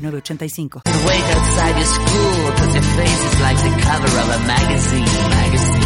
8985.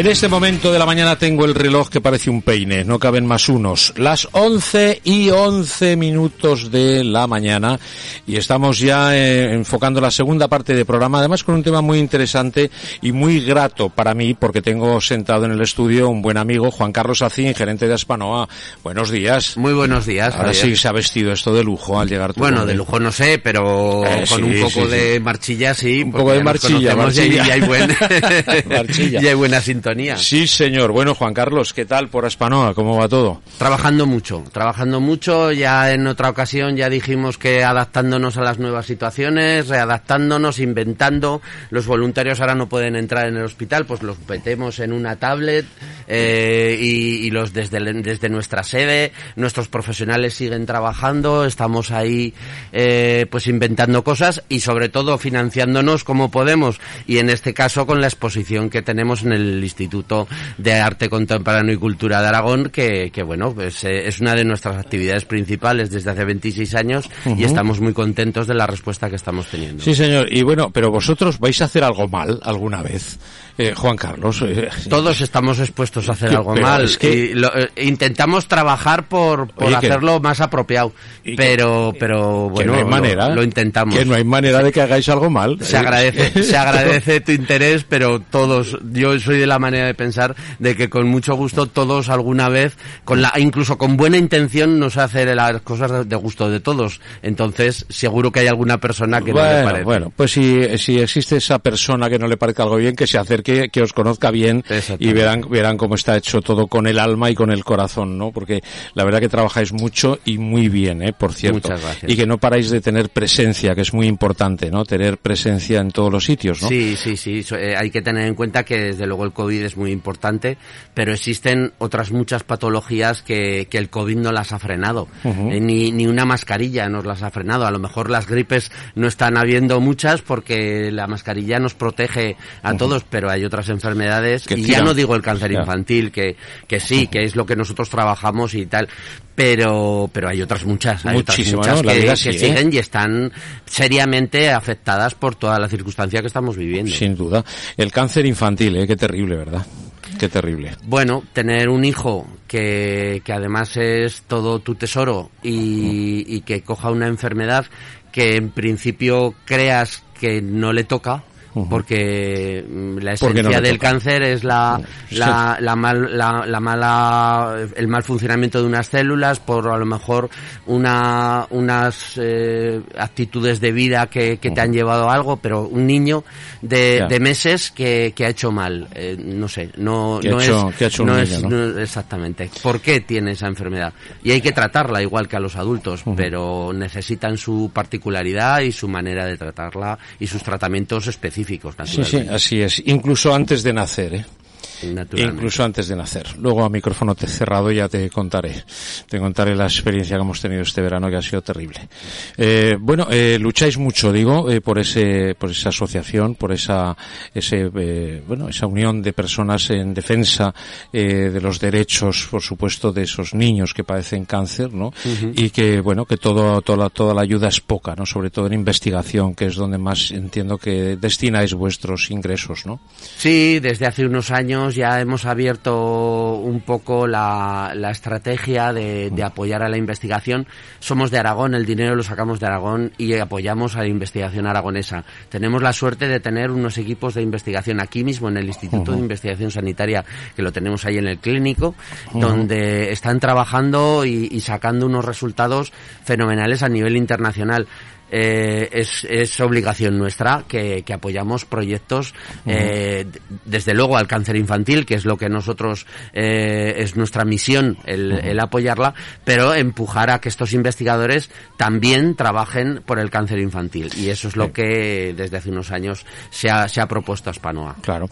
En este momento de la mañana tengo el reloj que parece un peine, no caben más unos. Las 11 y 11 minutos de la mañana y estamos ya eh, enfocando la segunda parte del programa, además con un tema muy interesante y muy grato para mí porque tengo sentado en el estudio un buen amigo, Juan Carlos Acín, gerente de Aspanoa. Buenos días. Muy buenos días. Ahora Javier. sí se ha vestido esto de lujo al llegar tú Bueno, de lujo no sé, pero Eh, con sí, un poco sí, sí. de marchilla sí. Un poco de marchilla, marchilla. Y hay, buen, Marchilla. y hay buena sintonía. Sí, señor. Bueno, Juan Carlos, ¿qué tal por Aspanoa? ¿Cómo va todo? Trabajando mucho, trabajando mucho. Ya en otra ocasión ya dijimos que adaptándonos a las nuevas situaciones, readaptándonos, inventando. Los voluntarios ahora no pueden entrar en el hospital, pues los metemos en una tablet eh, y, y los desde, desde nuestra sede. Nuestros profesionales siguen trabajando, estamos ahí eh, pues inventando cosas y sobre todo financiándonos como podemos. Y en este caso con la exposición que tenemos en el Instituto de Arte Contemporáneo y Cultura de Aragón, que, que bueno, pues eh, es una de nuestras actividades principales desde hace 26 años y estamos muy contentos de la respuesta que estamos teniendo. Sí, señor. Y bueno, pero vosotros vais a hacer algo mal alguna vez, eh, Juan Carlos. eh, Todos estamos expuestos a hacer algo mal. es que- y lo- eh, intentamos trabajar por, por Oye, que- hacerlo más apropiado. que- Pero, pero que bueno, no hay lo- manera. Lo, intentamos. Que no hay manera de que hagáis algo mal. Se agradece, se agradece tu interés, pero todos, yo soy de la manera de pensar de que con mucho gusto todos alguna vez, con la, incluso con buena intención, nos hace las cosas de, gusto de todos. Entonces, seguro que hay alguna persona que no le bueno, parece. bueno, pues si, si existe esa persona que no le parezca algo bien, que se acerque, que os conozca bien y verán, verán cómo está hecho todo con el alma y con el corazón, ¿no? Porque la verdad que trabajáis mucho y muy bien, ¿eh? Por cierto. Muchas gracias. Y que no paráis de tener presencia, que es muy importante, ¿no? Tener presencia en todos los sitios, ¿no? Sí, sí, sí. Eh, hay que tener en cuenta que desde luego el COVID es muy importante, pero existen otras muchas patologías que, que el COVID no las ha frenado. Eh, ni, ni una mascarilla nos las ha frenado. A lo mejor las gripes no están habiendo muchas porque la mascarilla nos protege a todos, pero hay otras enfermedades. Que y ya no digo el cáncer infantil, que, que sí, que es lo que nosotros trabajamos y tal. Pero, pero hay otras muchas, hay otras Muchísimas, muchas que, vida que sí, ¿eh? siguen y están seriamente afectadas por toda la circunstancia que estamos viviendo. Sin duda. El cáncer infantil, ¿eh? Qué terrible, ¿verdad? Qué terrible. Bueno, tener un hijo que, que además es todo tu tesoro y, y que coja una enfermedad que en principio creas que no le toca, porque mm, la Porque no esencia del cáncer es la, la, la, mal- la- la mala, el mal funcionamiento de unas células por a lo mejor una, unas eh, actitudes de vida que, que te han llevado a algo, pero un niño de, de meses que, que ha hecho mal, eh, no sé, no, no hecho- es, no niño, es- ¿no? no- exactamente. ¿Por qué tiene esa enfermedad? Y hay que tratarla igual que a los adultos, pero necesitan su particularidad y su manera de tratarla y sus tratamientos específicos, Sí, sí, así es. Incluso antes de nacer, ¿eh? Incluso antes de nacer. Luego a micrófono te cerrado ya te contaré. Te contaré la experiencia que hemos tenido este verano que ha sido terrible. Eh, bueno, eh, lucháis mucho, digo, eh, por ese, por esa asociación, por esa, ese, eh, bueno, esa unión de personas en defensa eh, de los derechos, por supuesto, de esos niños que padecen cáncer, ¿no? Y que, bueno, que todo, toda, toda la ayuda es poca, ¿no? Sobre todo en investigación, que es donde más entiendo que destináis vuestros ingresos, ¿no? Sí, desde hace unos años años ya hemos abierto un poco la, la estrategia de, de, apoyar a la investigación. Somos de Aragón, el dinero lo sacamos de Aragón y apoyamos a la investigación aragonesa. Tenemos la suerte de tener unos equipos de investigación aquí mismo en el Instituto de Investigación Sanitaria, que lo tenemos ahí en el clínico, donde están trabajando y, y sacando unos resultados fenomenales a nivel internacional eh, es, es, obligación nuestra que, que apoyamos proyectos, eh, desde luego al cáncer infantil, que es lo que nosotros eh, es nuestra misión el, el, apoyarla, pero empujar a que estos investigadores también trabajen por el cáncer infantil. Y eso es lo que desde hace unos años se ha, se ha propuesto a Spanoa. Claro.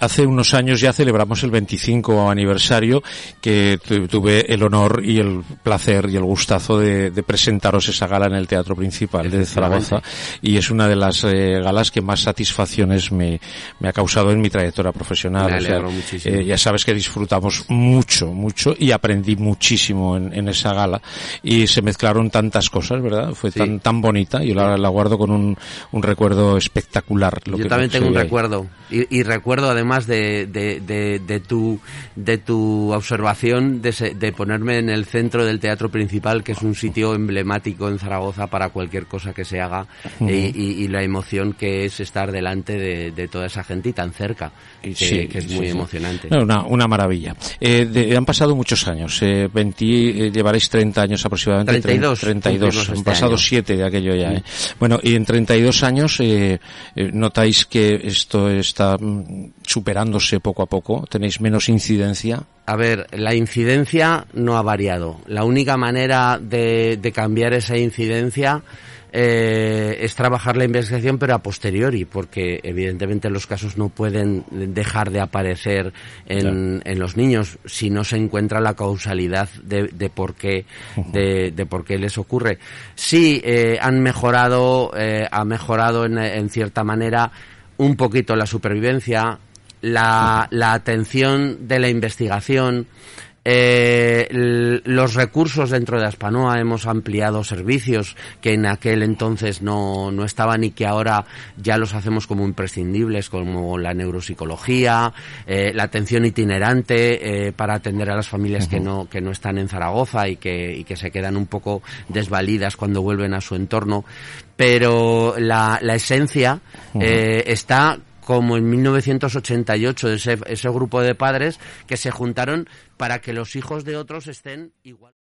Hace unos años ya celebramos el 25 aniversario que tuve el honor y el placer y el gustazo de, de presentaros esa gala en el Teatro Principal de Zaragoza y es una de las eh, galas que más satisfacciones me, me, ha causado en mi trayectoria profesional. Me o sea, eh, ya sabes que disfrutamos mucho, mucho y aprendí muchísimo en, en, esa gala y se mezclaron tantas cosas, ¿verdad? Fue sí. tan, tan bonita y la, la guardo con un, un recuerdo espectacular. Lo Yo que también tengo un ahí. recuerdo y, y, recuerdo además de, de, de, de, tu, de tu observación de, se, de ponerme en el centro del teatro principal, que es un sitio emblemático en Zaragoza para cualquier cosa que se haga uh -huh. y, y, y, la emoción que es estar delante de, de, toda esa gente y tan cerca, que, sí, que es muy sí, emocionante. No, una, una, maravilla. Eh, de, han pasado muchos años, eh, 20, eh, llevaréis 30 años aproximadamente. 32. 32, este han pasado 7 de aquello ya. ¿eh? Bueno, y en 32 años eh, eh, notáis que esto está mm, superándose poco a poco, tenéis menos incidencia. A ver, la incidencia no ha variado. La única manera de, de cambiar esa incidencia eh, es trabajar la investigación pero a posteriori porque evidentemente los casos no pueden dejar de aparecer en, claro. en los niños si no se encuentra la causalidad de, de por qué de, de, por qué les ocurre sí eh, han mejorado eh, ha mejorado en, en cierta manera un poquito la supervivencia la, la atención de la investigación eh, los recursos dentro de Aspanoa hemos ampliado servicios que en aquel entonces no, no estaban y que ahora ya los hacemos como imprescindibles, como la neuropsicología, eh, la atención itinerante eh, para atender a las familias uh -huh. que no que no están en Zaragoza y que, y que se quedan un poco desvalidas cuando vuelven a su entorno. Pero la, la esencia uh -huh. está como en 1988 ese, grupo de padres que se juntaron para que los hijos de otros estén igual.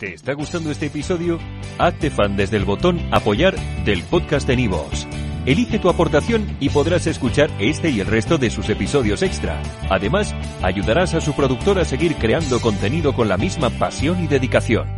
¿Te está gustando este episodio? Hazte fan desde el botón apoyar del podcast de Nivos. Elige tu aportación y podrás escuchar este y el resto de sus episodios extra. Además, ayudarás a su productor a seguir creando contenido con la misma pasión y dedicación.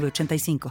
85.